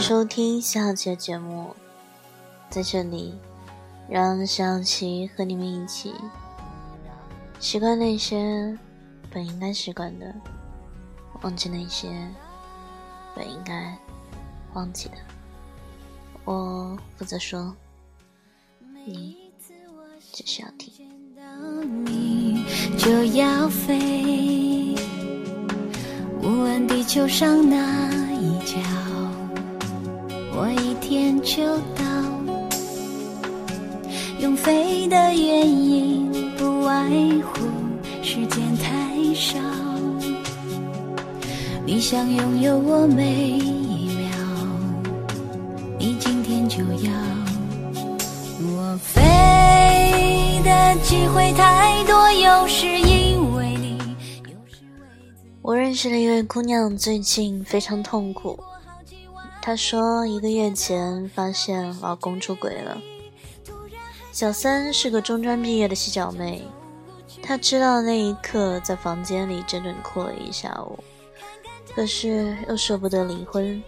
收听下期的节目，在这里，让小琪和你们一起习惯那些本应该习惯的，忘记那些本应该忘记的。我负责说，你只需要听。就要飞，无论地球上哪一角，就到。用飞的原因，不外乎时间太少。你想拥有我每一秒，你今天就要。我飞的机会太多，有时因为你，有时为我认识了一位姑娘最近非常痛苦，她说一个月前发现老公出轨了。小三是个中专毕业的细脚妹，她知道那一刻在房间里整整哭了一下午，可是又舍不得离婚，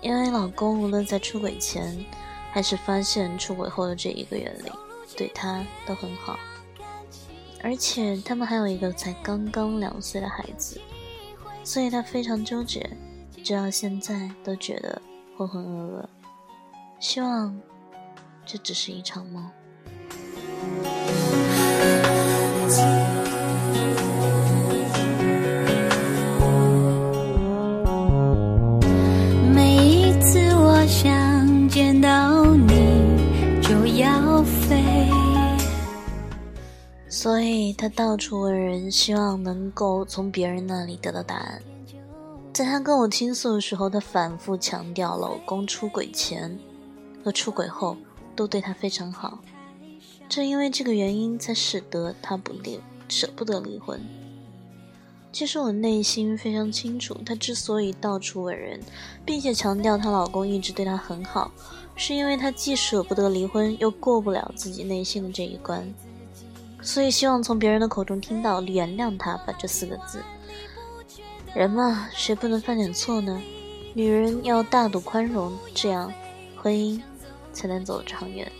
因为老公无论在出轨前还是发现出轨后的这一个月里，对她都很好，而且他们还有一个才刚刚两岁的孩子。所以她非常纠结，直到现在都觉得浑浑噩噩。希望这只是一场梦。每一次我想见到你，就要飞。所以他到处问人，希望能够从别人那里得到答案。在她跟我倾诉的时候，她反复强调，老公出轨前和出轨后都对她非常好，正因为这个原因，才使得她不离舍不得离婚。其实我内心非常清楚，她之所以到处问人，并且强调她老公一直对她很好，是因为她既舍不得离婚，又过不了自己内心的这一关，所以希望从别人的口中听到“原谅他吧”这四个字。人嘛，谁不能犯点错呢？女人要大度宽容，这样婚姻才能走得长远。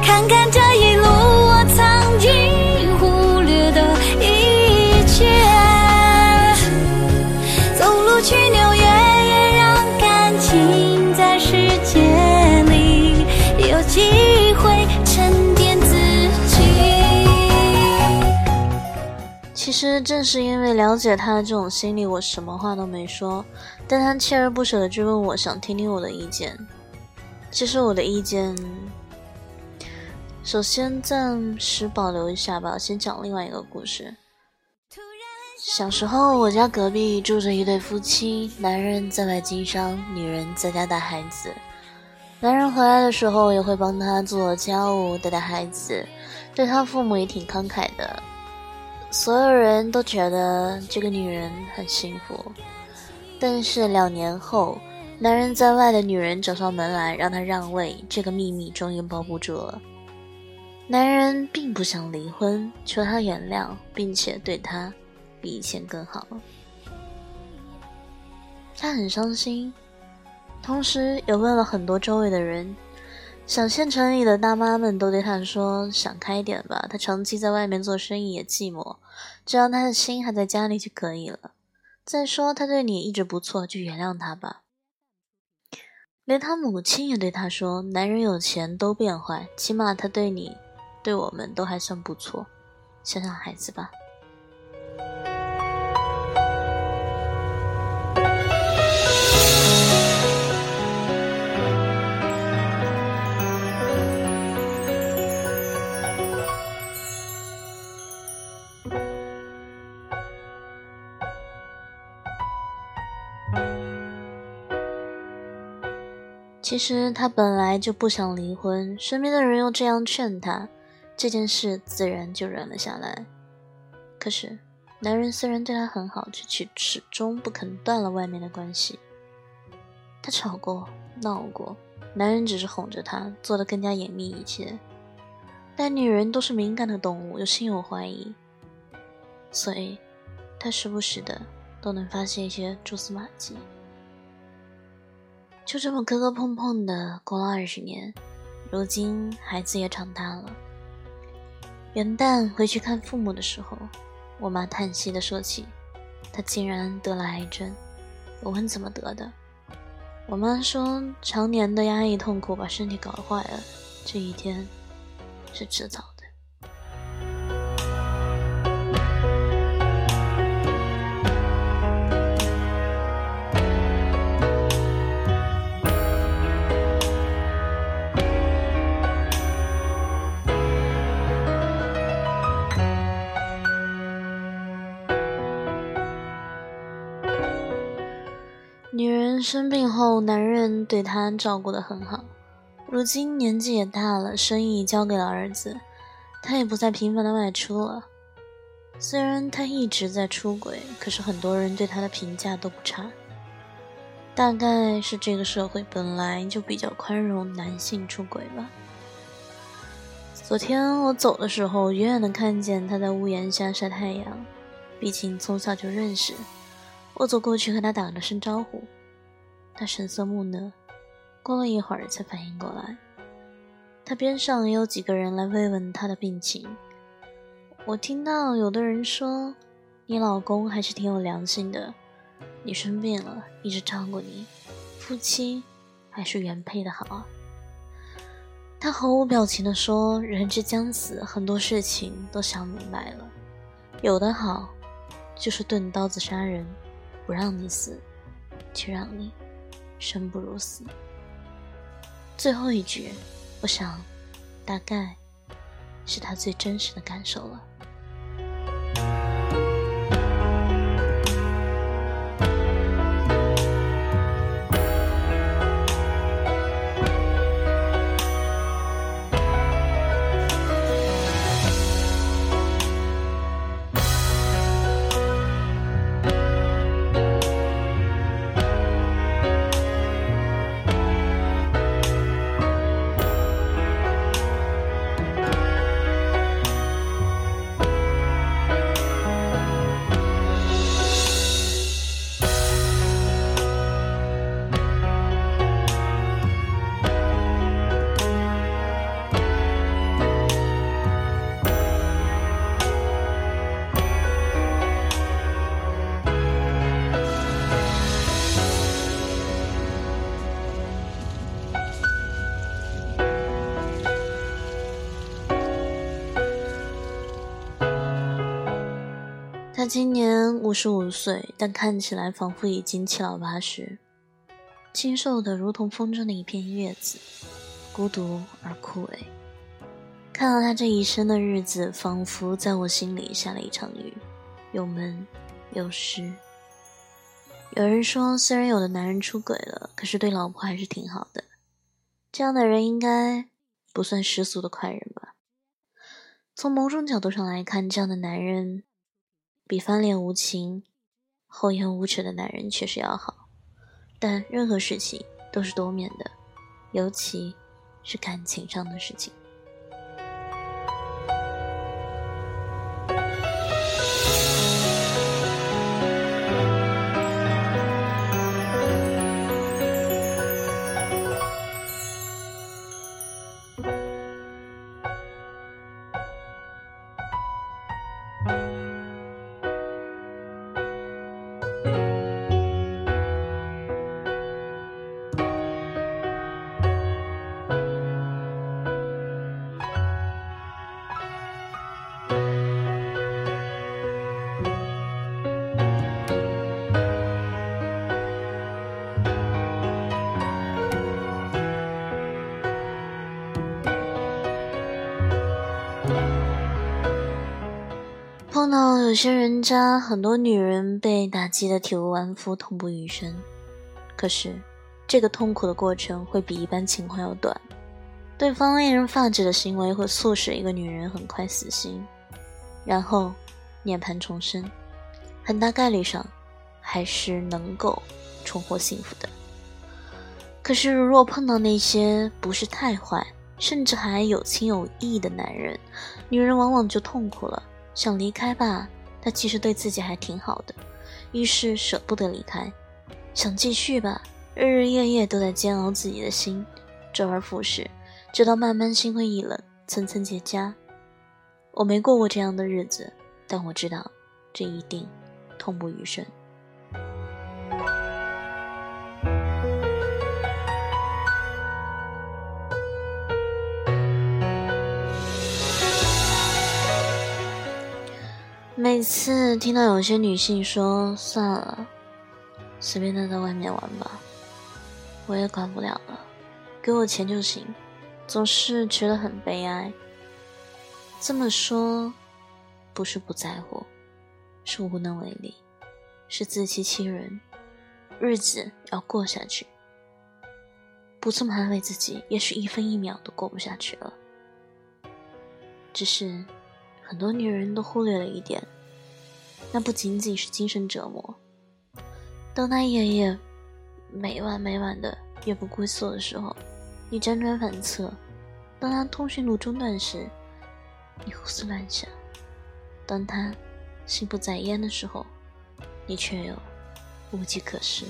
看看这一路我曾经其实正是因为了解他的这种心理，我什么话都没说，但他锲而不舍地追问我，想听听我的意见。其实我的意见，首先暂时保留一下吧，先讲另外一个故事。小时候，我家隔壁住着一对夫妻，男人在外经商，女人在家带孩子。男人回来的时候也会帮他做家务、带带孩子，对他父母也挺慷慨的。所有人都觉得这个女人很幸福，但是两年后，男人在外的女人找上门来让他让位，这个秘密终于包不住了。男人并不想离婚，求她原谅，并且对她比以前更好。他很伤心，同时也问了很多周围的人。小县城里的大妈们都对他说：“想开点吧，他长期在外面做生意也寂寞，只要他的心还在家里就可以了。再说他对你一直不错，就原谅他吧。”连他母亲也对他说：“男人有钱都变坏，起码他对你、对我们都还算不错，想想孩子吧。”其实他本来就不想离婚，身边的人又这样劝他，这件事自然就忍了下来。可是，男人虽然对他很好，却却始终不肯断了外面的关系。他吵过，闹过，男人只是哄着她，做得更加严密一些。但女人都是敏感的动物，又心有怀疑，所以，他时不时的都能发现一些蛛丝马迹。就这么磕磕碰碰的过了二十年，如今孩子也长大了。元旦回去看父母的时候，我妈叹息的说起，她竟然得了癌症。我问怎么得的，我妈说常年的压抑痛苦把身体搞坏了，这一天是迟早。女人生病后，男人对她照顾得很好。如今年纪也大了，生意交给了儿子，她也不再频繁的外出了。虽然她一直在出轨，可是很多人对她的评价都不差。大概是这个社会本来就比较宽容男性出轨吧。昨天我走的时候，远远的看见他在屋檐下晒太阳，毕竟从小就认识。我走过去和他打了声招呼，他神色木讷，过了一会儿才反应过来。他边上也有几个人来慰问他的病情。我听到有的人说：“你老公还是挺有良心的，你生病了一直照顾你，夫妻还是原配的好。”他毫无表情地说：“人之将死，很多事情都想明白了，有的好，就是钝刀子杀人。”不让你死，却让你生不如死。最后一句，我想，大概是他最真实的感受了。他今年五十五岁，但看起来仿佛已经七老八十，清瘦的如同风中的一片叶子，孤独而枯萎。看到他这一生的日子，仿佛在我心里下了一场雨，又闷又湿。有人说，虽然有的男人出轨了，可是对老婆还是挺好的，这样的人应该不算世俗的快人吧？从某种角度上来看，这样的男人。比翻脸无情、厚颜无耻的男人确实要好，但任何事情都是多面的，尤其是感情上的事情。些人渣，很多女人被打击的体无完肤、痛不欲生。可是，这个痛苦的过程会比一般情况要短。对方令人发指的行为会促使一个女人很快死心，然后涅槃重生，很大概率上还是能够重获幸福的。可是，如若碰到那些不是太坏，甚至还有情有义的男人，女人往往就痛苦了。想离开吧，他其实对自己还挺好的，于是舍不得离开，想继续吧，日日夜夜都在煎熬自己的心，周而复始，直到慢慢心灰意冷，层层结痂。我没过过这样的日子，但我知道，这一定痛不欲生。每次听到有些女性说“算了，随便他在外面玩吧，我也管不了了，给我钱就行”，总是觉得很悲哀。这么说，不是不在乎，是无能为力，是自欺欺人。日子要过下去，不这么安慰自己，也许一分一秒都过不下去了。只是，很多女人都忽略了一点。那不仅仅是精神折磨。当他夜夜、每晚每晚的夜不归宿的时候，你辗转反侧；当他通讯录中断时，你胡思乱想；当他心不在焉的时候，你却又无计可施。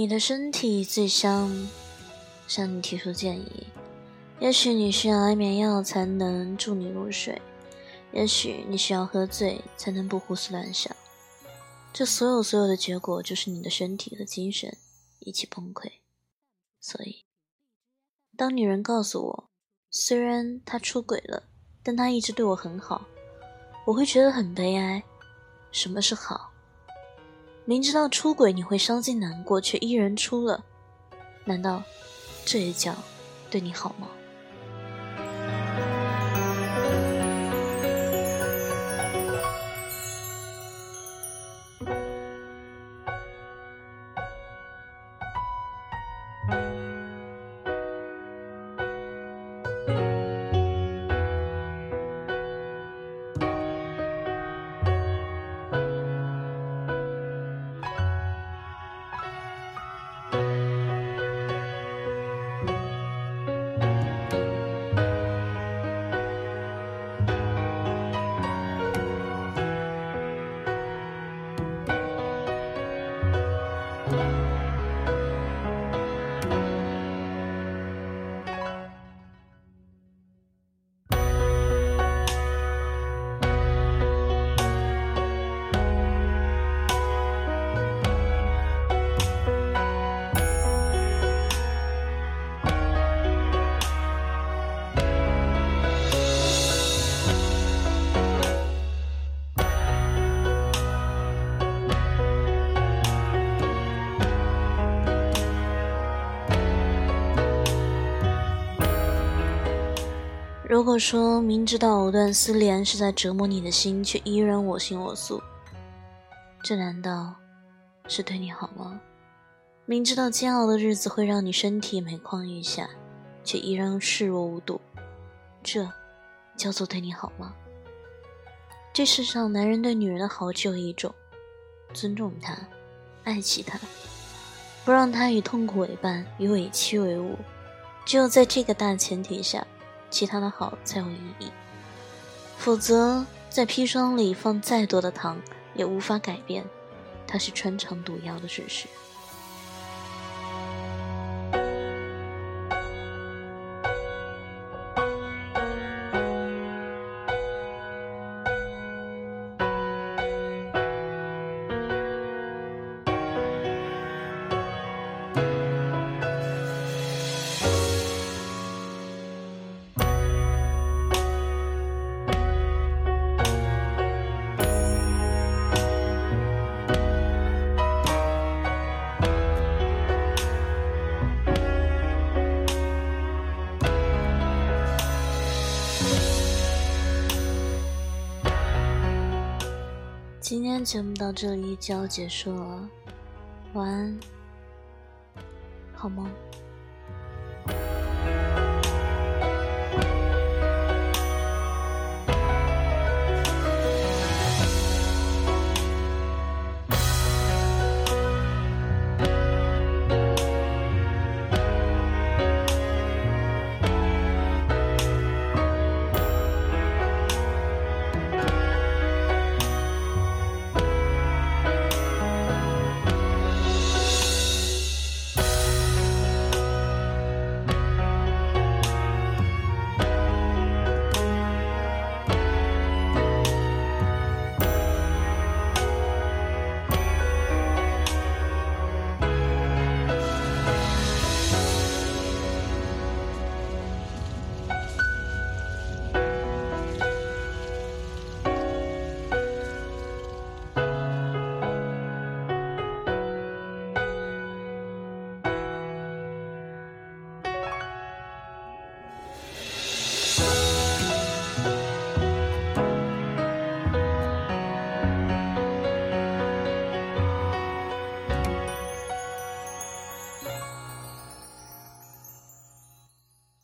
你的身体最香，向你提出建议。也许你需要安眠药才能助你入睡，也许你需要喝醉才能不胡思乱想。这所有所有的结果，就是你的身体和精神一起崩溃。所以，当女人告诉我，虽然他出轨了，但他一直对我很好，我会觉得很悲哀。什么是好？明知道出轨你会伤心难过，却依然出了，难道这也叫对你好吗？如果说明知道藕断丝连是在折磨你的心，却依然我行我素，这难道是对你好吗？明知道煎熬的日子会让你身体每况愈下，却依然视若无睹，这叫做对你好吗？这世上男人对女人的好只有一种：尊重她，爱惜她，不让她与痛苦为伴，与委屈为伍。只有在这个大前提下。其他的好才有意义，否则在砒霜里放再多的糖，也无法改变它是穿肠毒药的事实。今天节目到这里就要结束了，晚安，好梦。